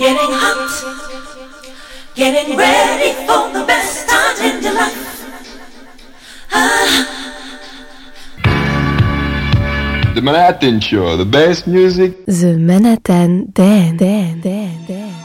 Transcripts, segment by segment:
Getting hot, getting ready for the best time in your life. Ah. The Manhattan Show, the best music. The Manhattan Dan Dan Dan Dan.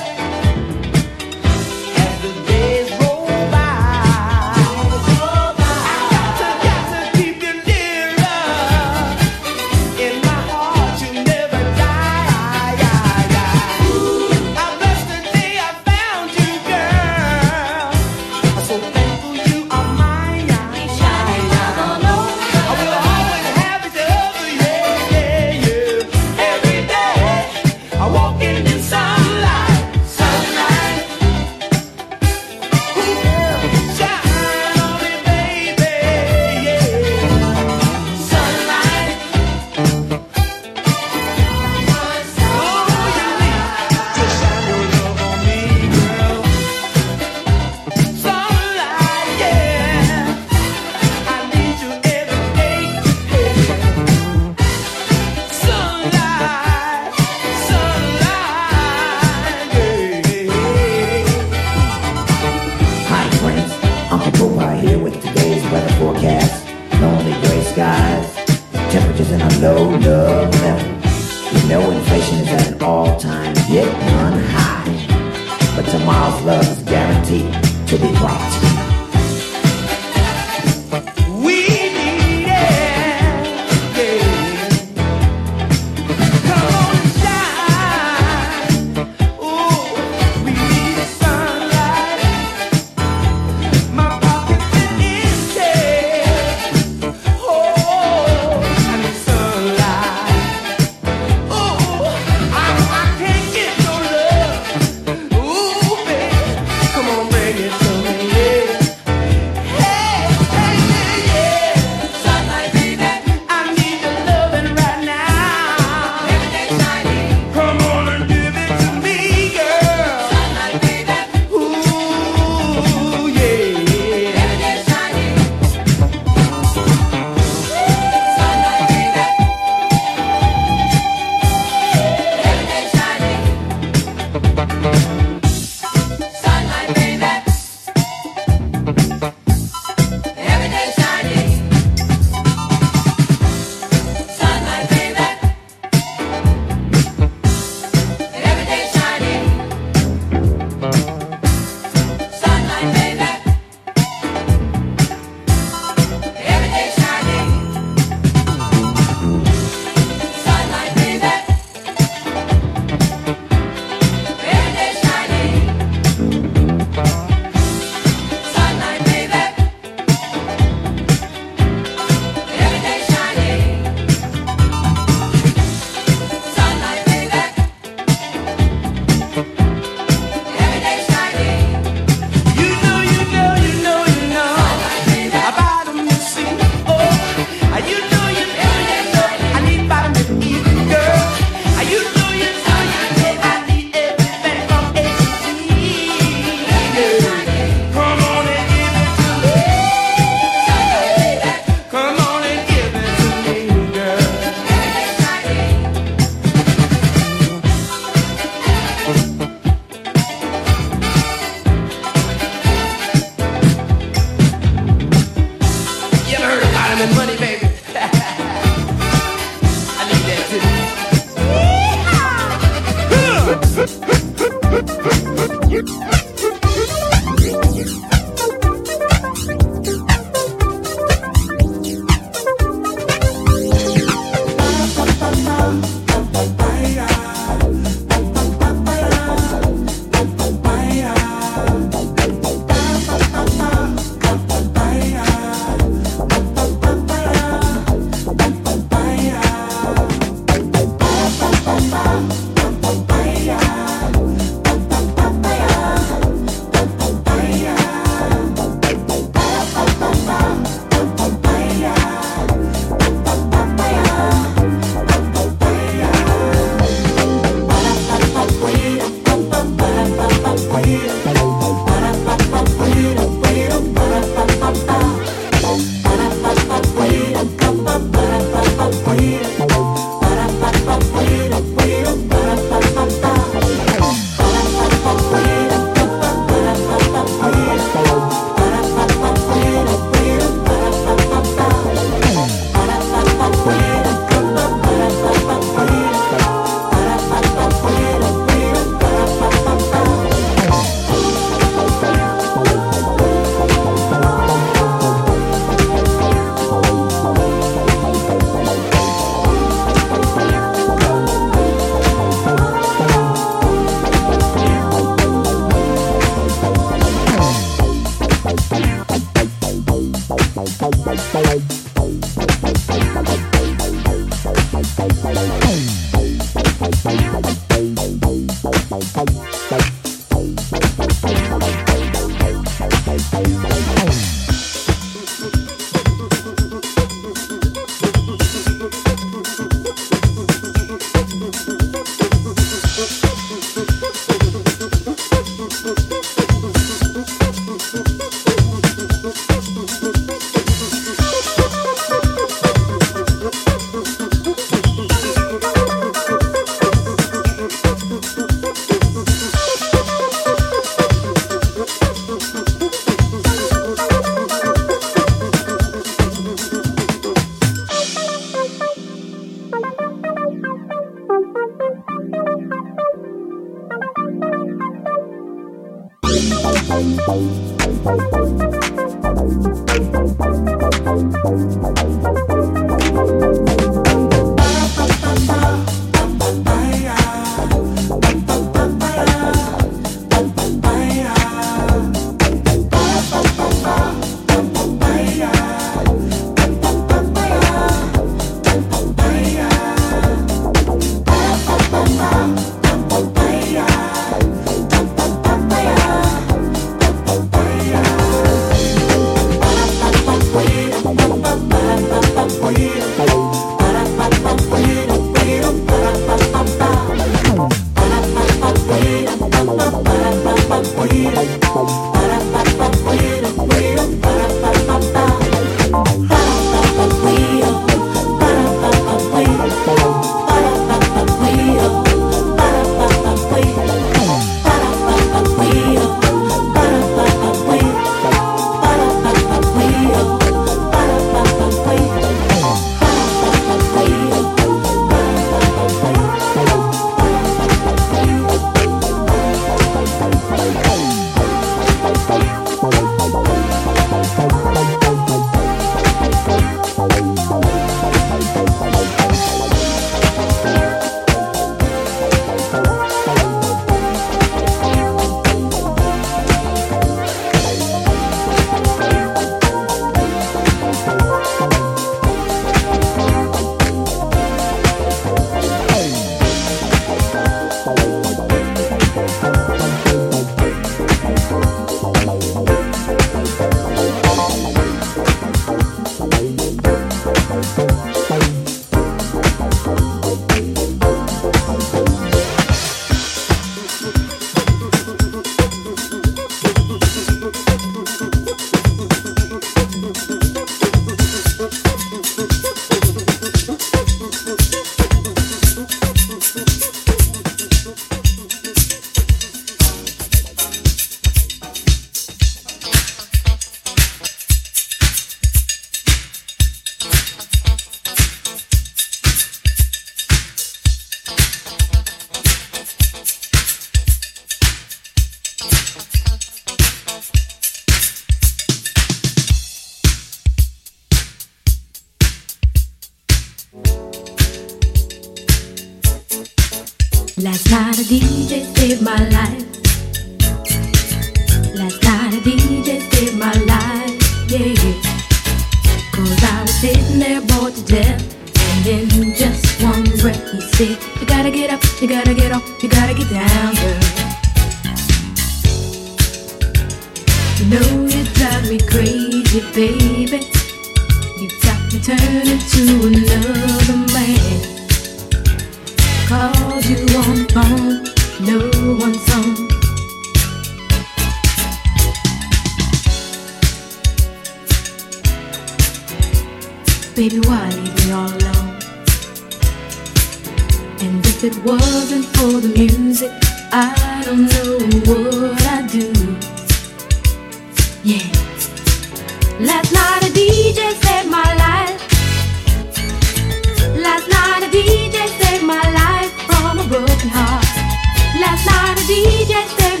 diyecekler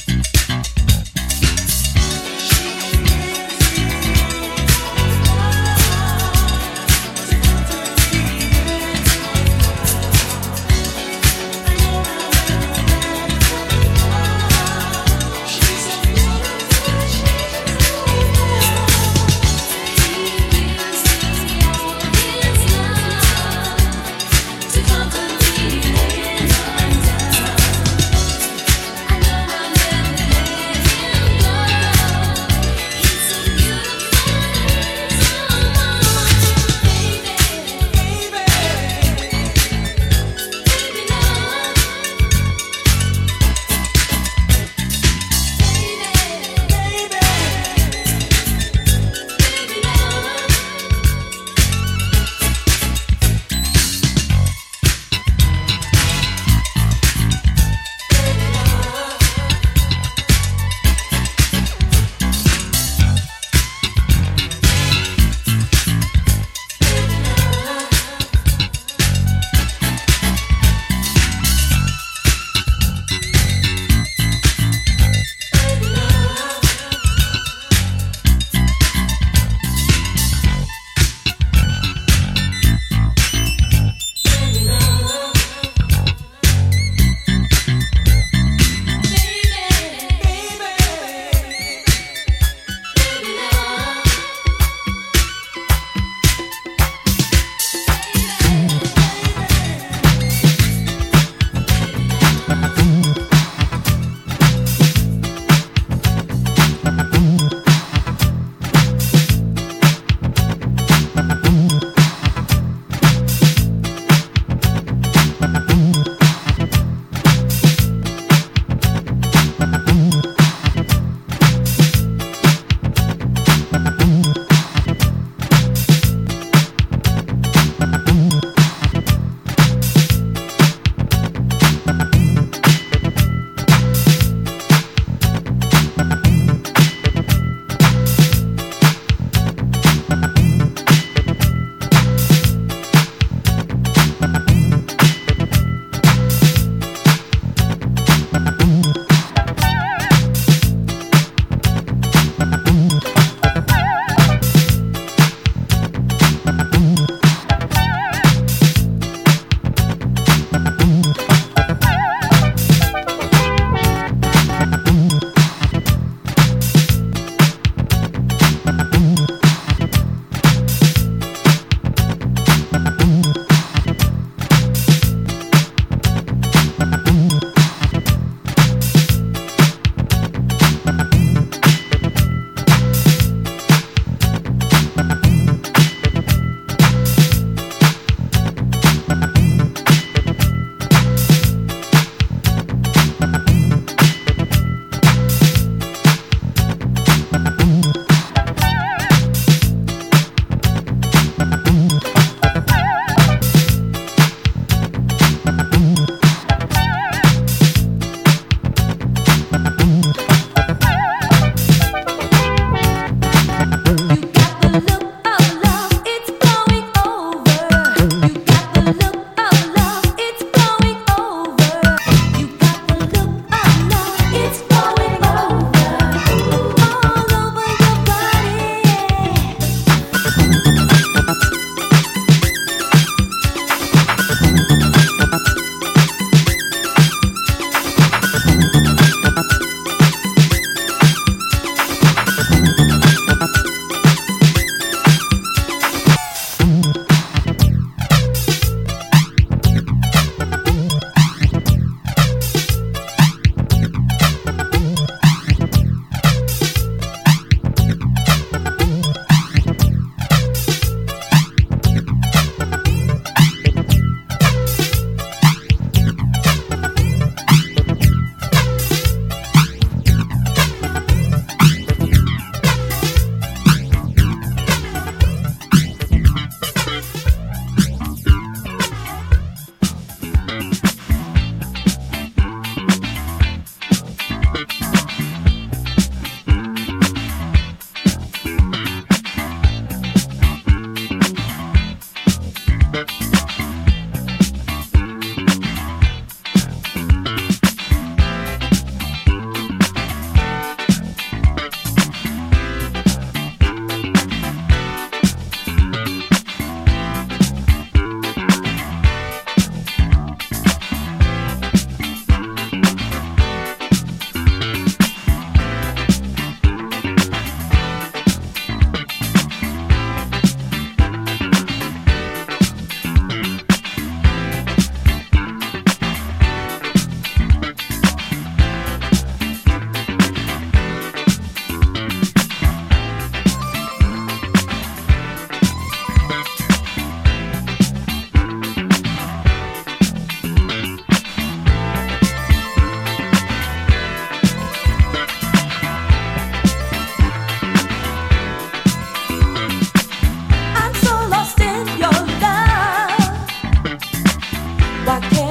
Why can't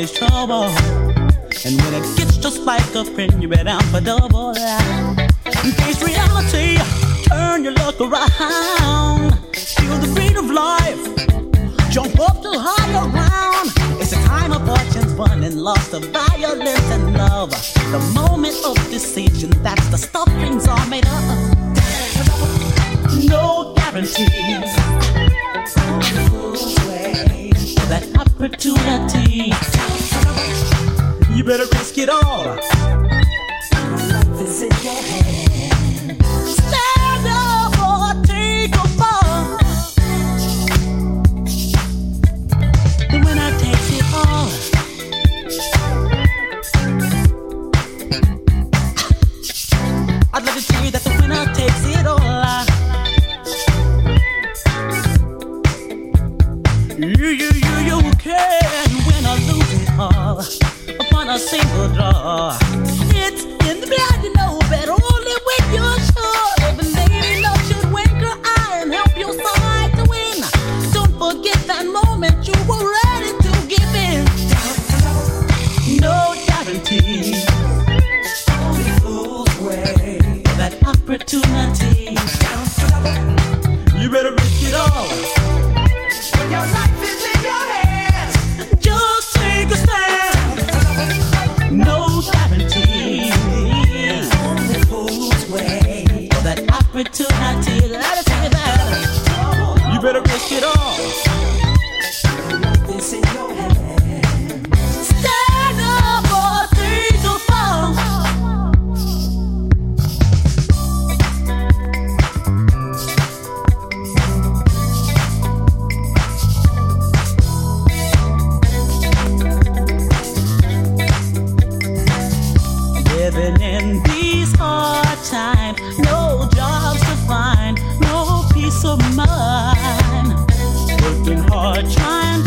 Always trouble. And when it gets just like a friend, you bet down for double. Face reality, turn your luck around. Feel the beat of life, jump up to higher ground. It's a time of fortune's won and lost of violence and love. The moment of decision, that's living in these hard times. No jobs to find, no peace of mind. Working hard, trying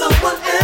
Is it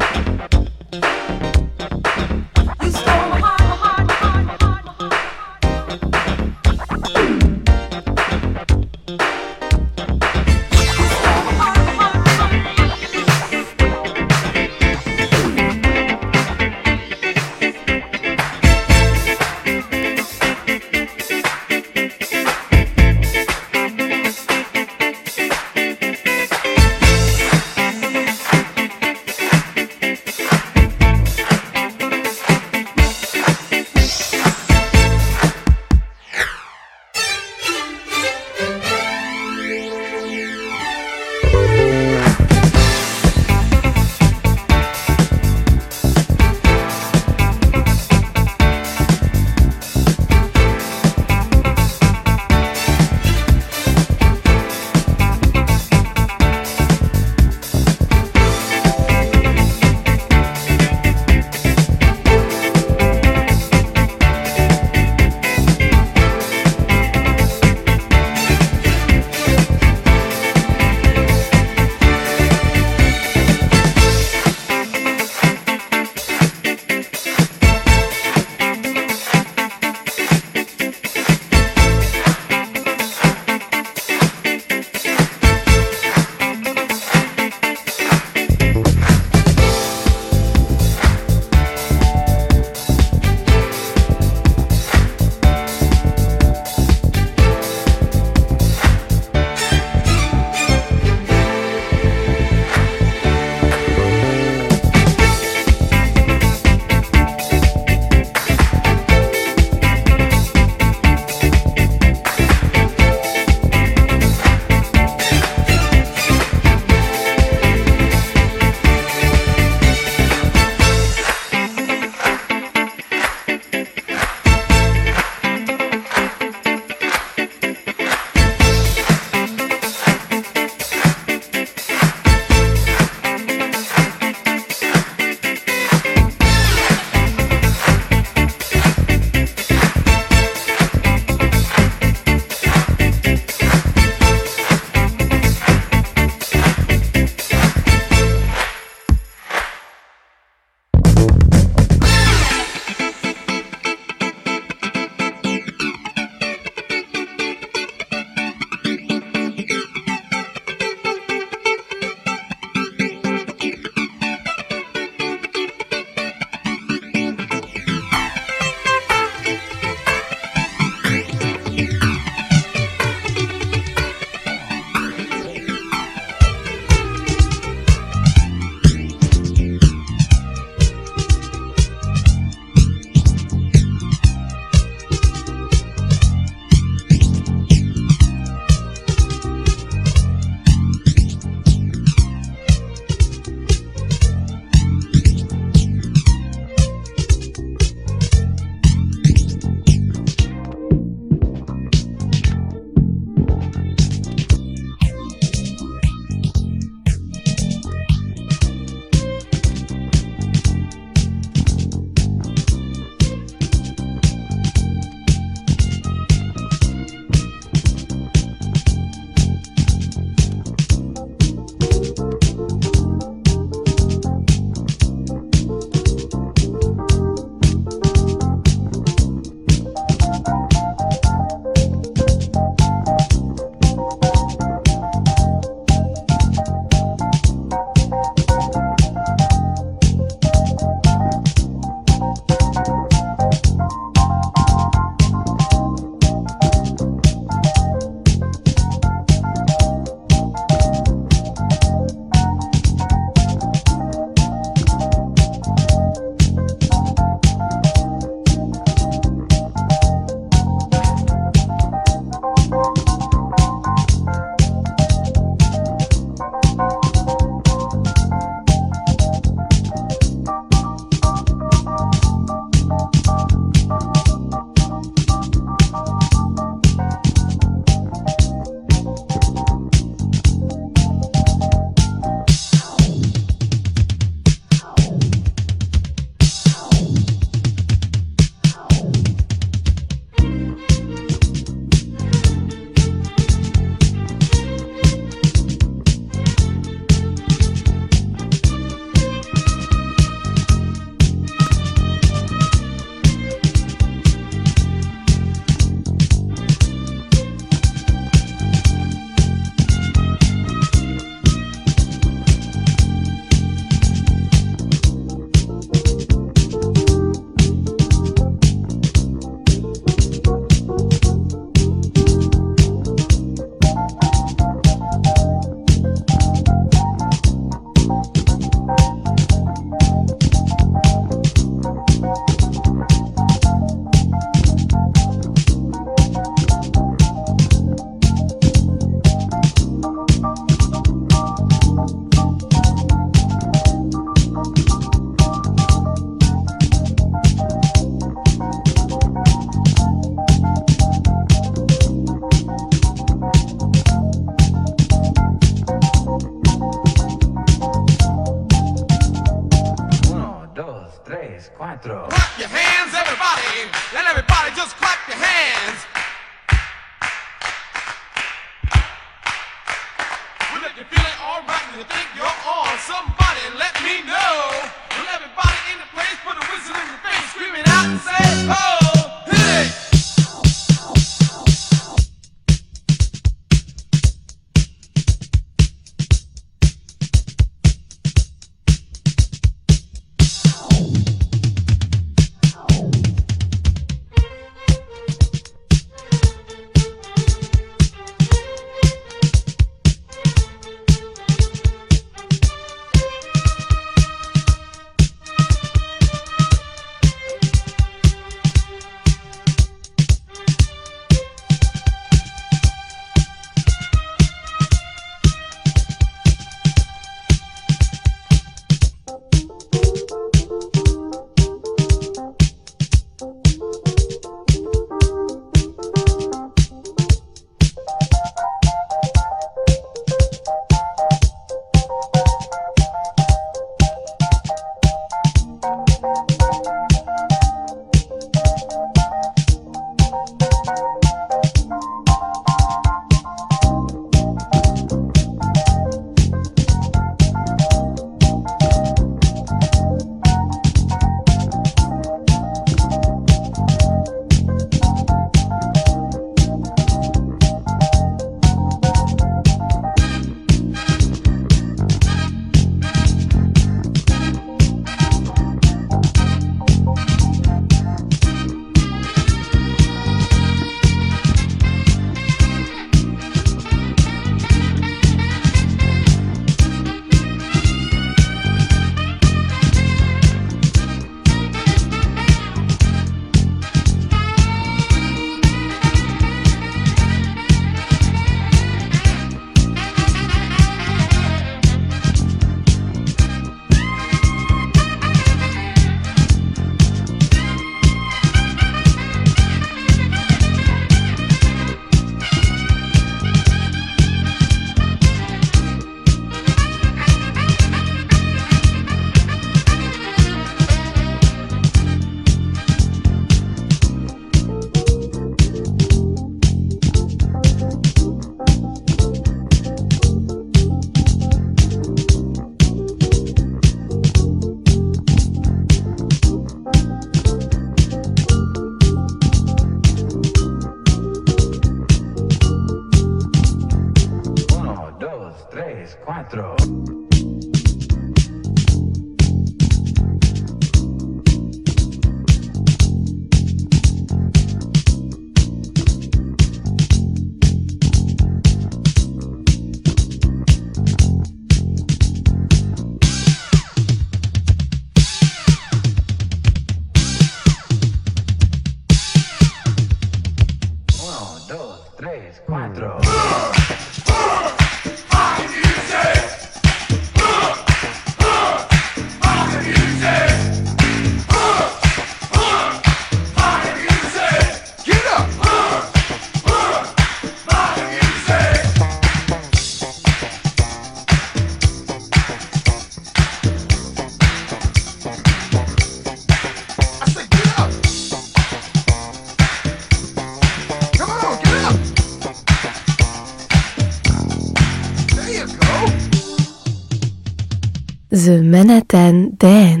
The Manhattan Dan.